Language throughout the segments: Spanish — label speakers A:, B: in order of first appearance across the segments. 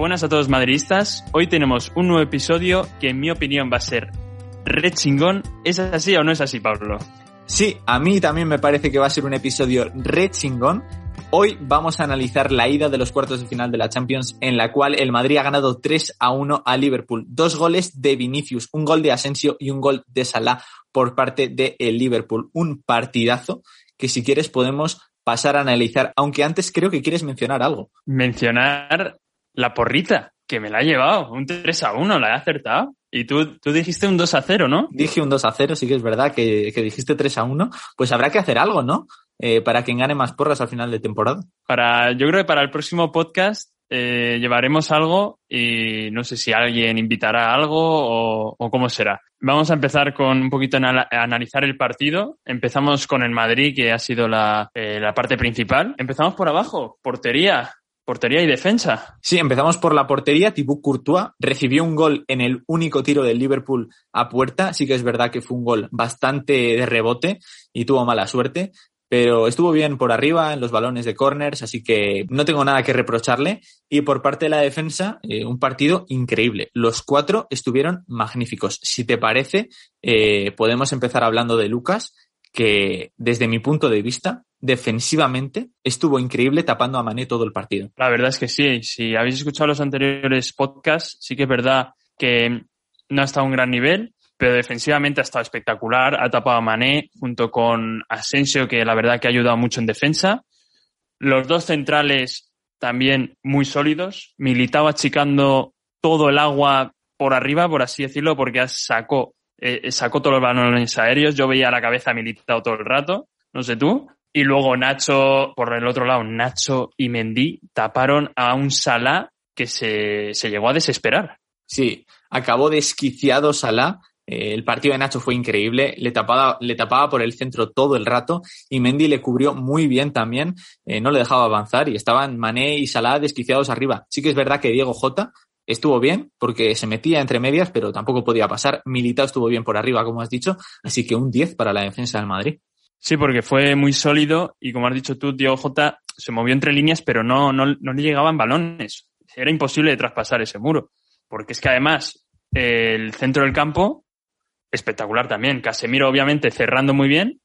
A: Buenas a todos madridistas. Hoy tenemos un nuevo episodio que en mi opinión va a ser re chingón. ¿Es así o no es así, Pablo?
B: Sí, a mí también me parece que va a ser un episodio re chingón. Hoy vamos a analizar la ida de los cuartos de final de la Champions, en la cual el Madrid ha ganado 3 a 1 a Liverpool. Dos goles de Vinicius, un gol de Asensio y un gol de Salah por parte de el Liverpool. Un partidazo que si quieres podemos pasar a analizar, aunque antes creo que quieres mencionar algo.
A: Mencionar la porrita, que me la ha llevado, un 3 a 1, la he acertado. Y tú, tú dijiste un 2 a 0, ¿no?
B: Dije un 2 a 0, sí que es verdad que, que dijiste 3 a 1. Pues habrá que hacer algo, ¿no? Eh, para quien gane más porras al final de temporada.
A: Para, yo creo que para el próximo podcast eh, llevaremos algo y no sé si alguien invitará algo o, o, cómo será. Vamos a empezar con un poquito a analizar el partido. Empezamos con el Madrid, que ha sido la, eh, la parte principal. Empezamos por abajo, portería. Portería y defensa.
B: Sí, empezamos por la portería. Thibaut Courtois recibió un gol en el único tiro del Liverpool a puerta. Sí que es verdad que fue un gol bastante de rebote y tuvo mala suerte, pero estuvo bien por arriba en los balones de corners, así que no tengo nada que reprocharle. Y por parte de la defensa, eh, un partido increíble. Los cuatro estuvieron magníficos. Si te parece, eh, podemos empezar hablando de Lucas, que desde mi punto de vista defensivamente estuvo increíble tapando a Mané todo el partido.
A: La verdad es que sí. Si habéis escuchado los anteriores podcasts, sí que es verdad que no ha estado a un gran nivel, pero defensivamente ha estado espectacular. Ha tapado a Mané junto con Asensio, que la verdad que ha ayudado mucho en defensa. Los dos centrales también muy sólidos. Militao achicando todo el agua por arriba, por así decirlo, porque sacó, eh, sacó todos los balones aéreos. Yo veía la cabeza Militao todo el rato. No sé tú. Y luego Nacho, por el otro lado, Nacho y Mendy taparon a un Salah que se, se llegó a desesperar.
B: Sí, acabó desquiciado Salah. Eh, el partido de Nacho fue increíble, le tapaba, le tapaba por el centro todo el rato y Mendy le cubrió muy bien también, eh, no le dejaba avanzar y estaban Mané y Salah desquiciados arriba. Sí que es verdad que Diego Jota estuvo bien porque se metía entre medias, pero tampoco podía pasar. Militao estuvo bien por arriba, como has dicho, así que un 10 para la defensa del Madrid.
A: Sí, porque fue muy sólido y como has dicho tú, Diego Jota se movió entre líneas, pero no, no, no le llegaban balones. Era imposible de traspasar ese muro. Porque es que además el centro del campo, espectacular también. Casemiro obviamente cerrando muy bien.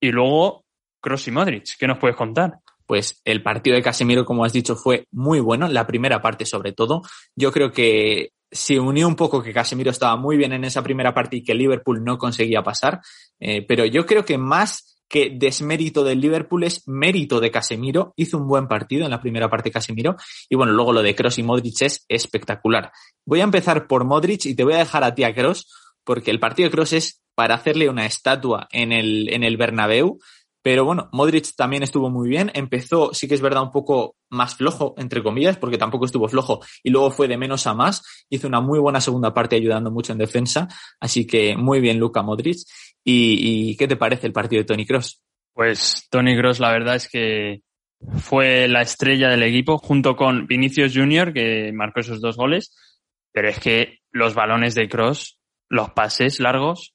A: Y luego Kroos y Modric. ¿Qué nos puedes contar?
B: Pues el partido de Casemiro, como has dicho, fue muy bueno. La primera parte sobre todo. Yo creo que se unió un poco que Casemiro estaba muy bien en esa primera parte y que Liverpool no conseguía pasar, eh, pero yo creo que más que desmérito del Liverpool es mérito de Casemiro. Hizo un buen partido en la primera parte Casemiro y bueno, luego lo de Cross y Modric es espectacular. Voy a empezar por Modric y te voy a dejar a ti a Cross porque el partido de Cross es para hacerle una estatua en el, en el Bernabéu. Pero bueno, Modric también estuvo muy bien. Empezó, sí que es verdad, un poco más flojo, entre comillas, porque tampoco estuvo flojo y luego fue de menos a más. Hizo una muy buena segunda parte ayudando mucho en defensa. Así que muy bien, Luca Modric. ¿Y, qué te parece el partido de Tony Cross?
A: Pues Tony Cross, la verdad es que fue la estrella del equipo junto con Vinicius Junior, que marcó esos dos goles. Pero es que los balones de Cross, los pases largos,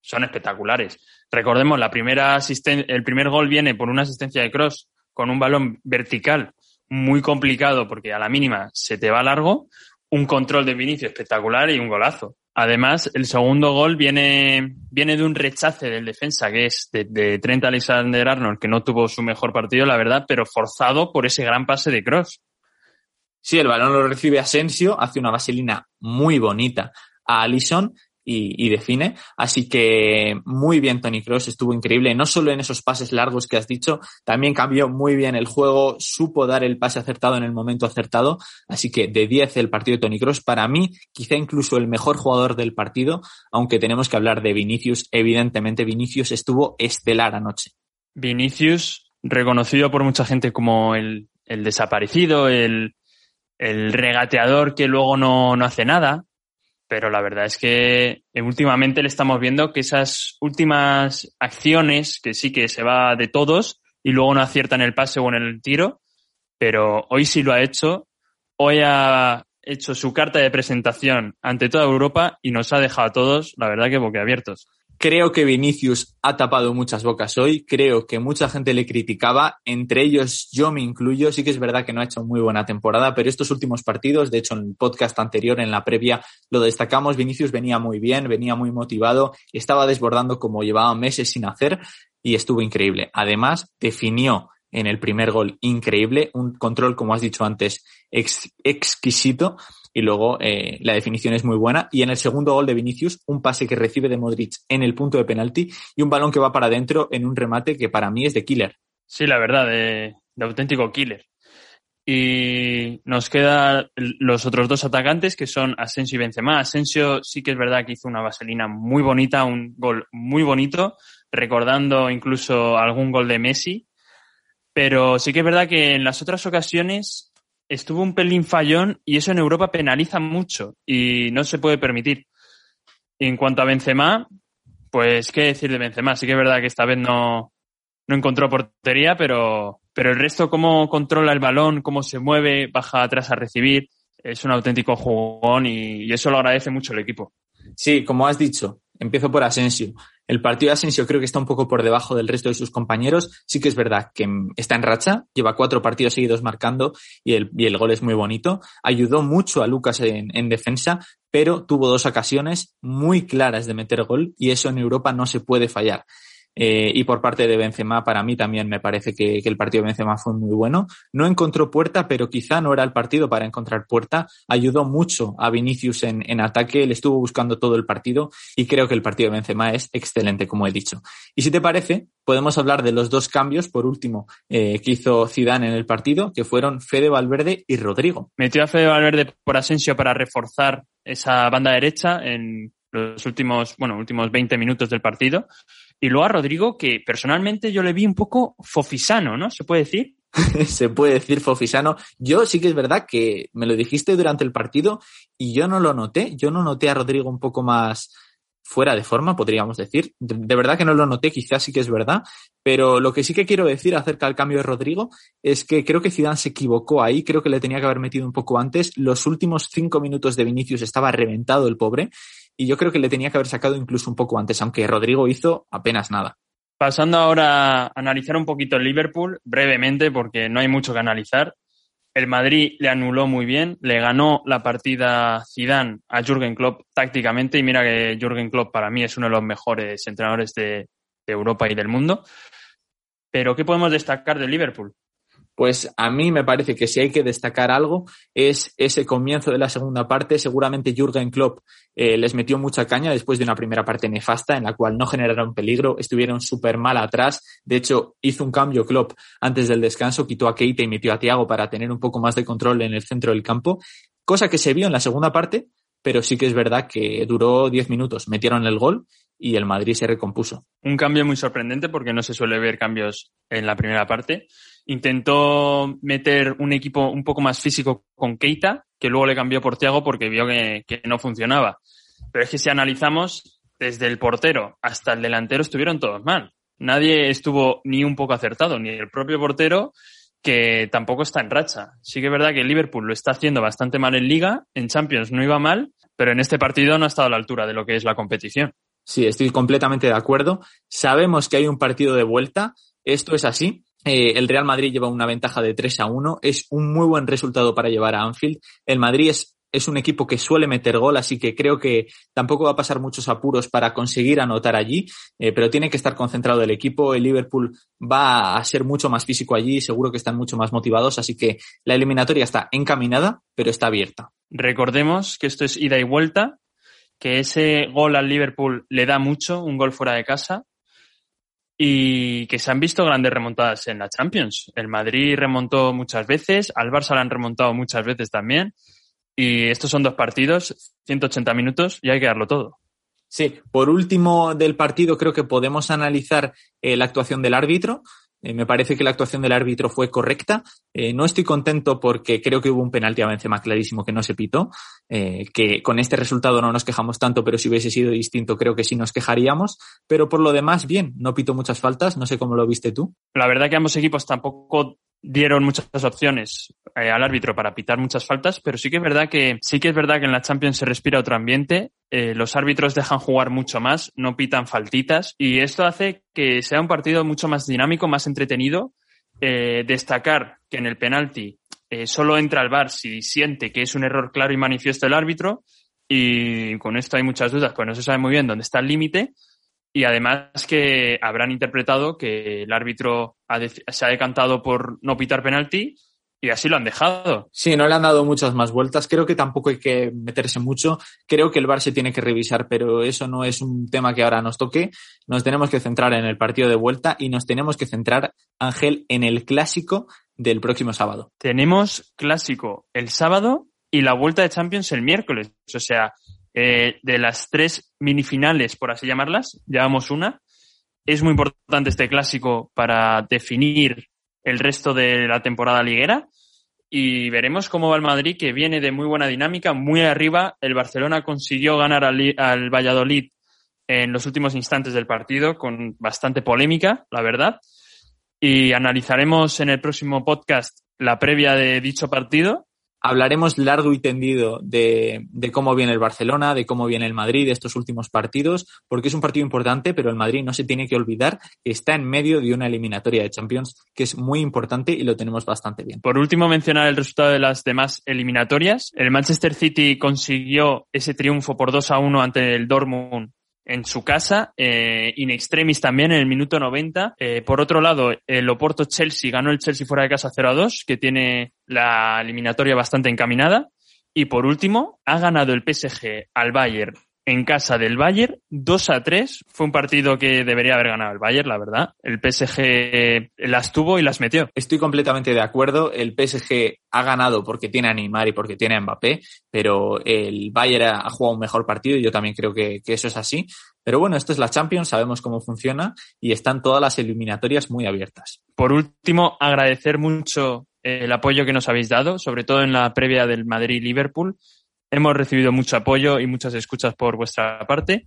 A: son espectaculares. Recordemos, la primera el primer gol viene por una asistencia de Cross con un balón vertical muy complicado porque a la mínima se te va largo, un control de Vinicio espectacular y un golazo. Además, el segundo gol viene, viene de un rechace del defensa, que es de, de Trent Alexander Arnold, que no tuvo su mejor partido, la verdad, pero forzado por ese gran pase de Cross.
B: Sí, el balón lo recibe Asensio, hace una vaselina muy bonita a Allison y, y, define. Así que muy bien Tony Cross, estuvo increíble, no solo en esos pases largos que has dicho, también cambió muy bien el juego, supo dar el pase acertado en el momento acertado. Así que de 10 el partido de Tony Cross, para mí quizá incluso el mejor jugador del partido, aunque tenemos que hablar de Vinicius, evidentemente Vinicius estuvo estelar anoche.
A: Vinicius, reconocido por mucha gente como el el desaparecido, el, el regateador que luego no, no hace nada. Pero la verdad es que últimamente le estamos viendo que esas últimas acciones, que sí que se va de todos y luego no acierta en el pase o en el tiro, pero hoy sí lo ha hecho. Hoy ha hecho su carta de presentación ante toda Europa y nos ha dejado a todos, la verdad, que boquiabiertos.
B: Creo que Vinicius ha tapado muchas bocas hoy, creo que mucha gente le criticaba, entre ellos yo me incluyo, sí que es verdad que no ha hecho muy buena temporada, pero estos últimos partidos, de hecho en el podcast anterior, en la previa, lo destacamos, Vinicius venía muy bien, venía muy motivado, estaba desbordando como llevaba meses sin hacer y estuvo increíble. Además, definió en el primer gol increíble, un control, como has dicho antes, exquisito y luego eh, la definición es muy buena. Y en el segundo gol de Vinicius, un pase que recibe de Modric en el punto de penalti y un balón que va para adentro en un remate que para mí es de killer.
A: Sí, la verdad, de, auténtico killer. Y nos quedan los otros dos atacantes que son Asensio y Benzema. Asensio sí que es verdad que hizo una vaselina muy bonita, un gol muy bonito, recordando incluso algún gol de Messi. Pero sí que es verdad que en las otras ocasiones estuvo un pelín fallón y eso en Europa penaliza mucho y no se puede permitir. en cuanto a Benzema, pues qué decir de Benzema. Sí que es verdad que esta vez no, no encontró portería, pero, pero el resto, cómo controla el balón, cómo se mueve, baja atrás a recibir, es un auténtico jugón y, y eso lo agradece mucho el equipo.
B: Sí, como has dicho, empiezo por Asensio. El partido de Asensio creo que está un poco por debajo del resto de sus compañeros. Sí que es verdad que está en racha, lleva cuatro partidos seguidos marcando y el, y el gol es muy bonito. Ayudó mucho a Lucas en, en defensa, pero tuvo dos ocasiones muy claras de meter gol y eso en Europa no se puede fallar. Eh, y por parte de Benzema, para mí también me parece que, que, el partido de Benzema fue muy bueno. No encontró puerta, pero quizá no era el partido para encontrar puerta. Ayudó mucho a Vinicius en, en ataque, le estuvo buscando todo el partido y creo que el partido de Benzema es excelente, como he dicho. Y si te parece, podemos hablar de los dos cambios, por último, eh, que hizo Zidane en el partido, que fueron Fede Valverde y Rodrigo.
A: Metió a Fede Valverde por Asensio para reforzar esa banda derecha en los últimos, bueno, últimos 20 minutos del partido. Y luego a Rodrigo, que personalmente yo le vi un poco fofisano, ¿no? ¿Se puede decir?
B: Se puede decir fofisano. Yo sí que es verdad que me lo dijiste durante el partido y yo no lo noté. Yo no noté a Rodrigo un poco más fuera de forma, podríamos decir. De, verdad que no lo noté, quizás sí que es verdad. Pero lo que sí que quiero decir acerca del cambio de Rodrigo es que creo que Zidane se equivocó ahí. Creo que le tenía que haber metido un poco antes. Los últimos cinco minutos de Vinicius estaba reventado el pobre y yo creo que le tenía que haber sacado incluso un poco antes, aunque Rodrigo hizo apenas nada.
A: Pasando ahora a analizar un poquito el Liverpool, brevemente, porque no hay mucho que analizar. El Madrid le anuló muy bien, le ganó la partida Zidane a Jürgen Klopp tácticamente y mira que Jürgen Klopp para mí es uno de los mejores entrenadores de, de Europa y del mundo. Pero ¿qué podemos destacar del Liverpool?
B: Pues a mí me parece que si hay que destacar algo es ese comienzo de la segunda parte. Seguramente Jürgen Klopp eh, les metió mucha caña después de una primera parte nefasta en la cual no generaron peligro, estuvieron súper mal atrás. De hecho, hizo un cambio Klopp antes del descanso, quitó a Keita y metió a Thiago para tener un poco más de control en el centro del campo, cosa que se vio en la segunda parte, pero sí que es verdad que duró 10 minutos. Metieron el gol y el Madrid se recompuso.
A: Un cambio muy sorprendente porque no se suele ver cambios en la primera parte intentó meter un equipo un poco más físico con Keita, que luego le cambió por Thiago porque vio que, que, no funcionaba. Pero es que si analizamos, desde el portero hasta el delantero estuvieron todos mal. Nadie estuvo ni un poco acertado, ni el propio portero, que tampoco está en racha. Sí que es verdad que Liverpool lo está haciendo bastante mal en liga, en Champions no iba mal, pero en este partido no ha estado a la altura de lo que es la competición.
B: Sí, estoy completamente de acuerdo. Sabemos que hay un partido de vuelta, esto es así, eh, el Real Madrid lleva una ventaja de 3 a 1. Es un muy buen resultado para llevar a Anfield. El Madrid es, un equipo que suele meter gol, así que creo que tampoco va a pasar muchos apuros para conseguir anotar allí, eh, pero tiene que estar concentrado el equipo. El Liverpool va a ser mucho más físico allí, seguro que están mucho más motivados, así que la eliminatoria está encaminada, pero está abierta.
A: Recordemos que esto es ida y vuelta, que ese gol al Liverpool le da mucho, un gol fuera de casa, y que se han visto grandes remontadas en la Champions. El Madrid remontó muchas veces, al Barça lo han remontado muchas veces también. Y estos son dos partidos, 180 minutos y hay que darlo todo.
B: Sí, por último del partido creo que podemos analizar eh, la actuación del árbitro. Eh, me parece que la actuación del árbitro fue correcta. Eh, no estoy contento porque creo que hubo un penalti a Benzema clarísimo que no se pitó, eh, que con este resultado no nos quejamos tanto, pero si hubiese sido distinto creo que sí nos quejaríamos. Pero por lo demás, bien, no pito muchas faltas. No sé cómo lo viste tú.
A: La verdad que ambos equipos tampoco dieron muchas opciones eh, al árbitro para pitar muchas faltas, pero sí que es verdad que sí que es verdad que en la Champions se respira otro ambiente. Eh, los árbitros dejan jugar mucho más, no pitan faltitas y esto hace que sea un partido mucho más dinámico, más entretenido. Eh, destacar que en el penalti solo entra el VAR si siente que es un error claro y manifiesto el árbitro y con esto hay muchas dudas, pues no se sabe muy bien dónde está el límite y además que habrán interpretado que el árbitro se ha decantado por no pitar penalti y así lo han dejado.
B: Sí, no le han dado muchas más vueltas. Creo que tampoco hay que meterse mucho. Creo que el VAR se tiene que revisar, pero eso no es un tema que ahora nos toque. Nos tenemos que centrar en el partido de vuelta y nos tenemos que centrar, Ángel, en el clásico del próximo sábado.
A: Tenemos clásico el sábado y la vuelta de Champions el miércoles. O sea, eh, de las tres minifinales, por así llamarlas, llevamos una. Es muy importante este clásico para definir el resto de la temporada liguera y veremos cómo va el Madrid, que viene de muy buena dinámica, muy arriba. El Barcelona consiguió ganar al, al Valladolid en los últimos instantes del partido con bastante polémica, la verdad. Y analizaremos en el próximo podcast la previa de dicho partido
B: Hablaremos largo y tendido de, cómo viene el Barcelona, de cómo viene el Madrid de estos últimos partidos, porque es un partido importante, pero el Madrid no se tiene que olvidar que está en medio de una eliminatoria de Champions que es muy importante y lo tenemos bastante bien.
A: Por último, mencionar el resultado de las demás eliminatorias. El Manchester City consiguió ese triunfo por 2 a 1 ante el Dortmund en su casa, eh, in extremis también en el minuto 90. Eh, por otro lado, el Oporto Chelsea ganó el Chelsea fuera de casa 0 a 2, que tiene la eliminatoria bastante encaminada. Y por último, ha ganado el PSG al Bayern en casa del Bayern, 2 a 3. Fue un partido que debería haber ganado el Bayern, la verdad. El PSG las tuvo y las metió.
B: Estoy completamente de acuerdo. El PSG ha ganado porque tiene a Neymar y porque tiene a Mbappé, pero el Bayern ha jugado un mejor partido y yo también creo que, eso es así. Pero bueno, esto es la Champions, sabemos cómo funciona y están todas las eliminatorias muy abiertas.
A: Por último, agradecer mucho el apoyo que nos habéis dado, sobre todo en la previa del Madrid-Liverpool. Hemos recibido mucho apoyo y muchas escuchas por vuestra parte.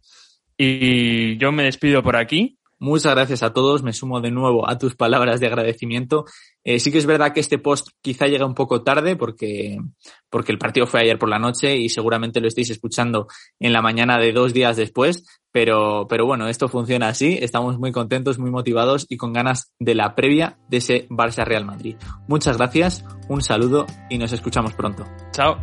A: Y yo me despido por aquí.
B: Muchas gracias a todos. Me sumo de nuevo a tus palabras de agradecimiento. Eh, sí que es verdad que este post quizá llega un poco tarde porque, porque el partido fue ayer por la noche y seguramente lo estáis escuchando en la mañana de dos días después. Pero, pero bueno, esto funciona así. Estamos muy contentos, muy motivados y con ganas de la previa de ese Barça Real Madrid. Muchas gracias, un saludo y nos escuchamos pronto.
A: Chao.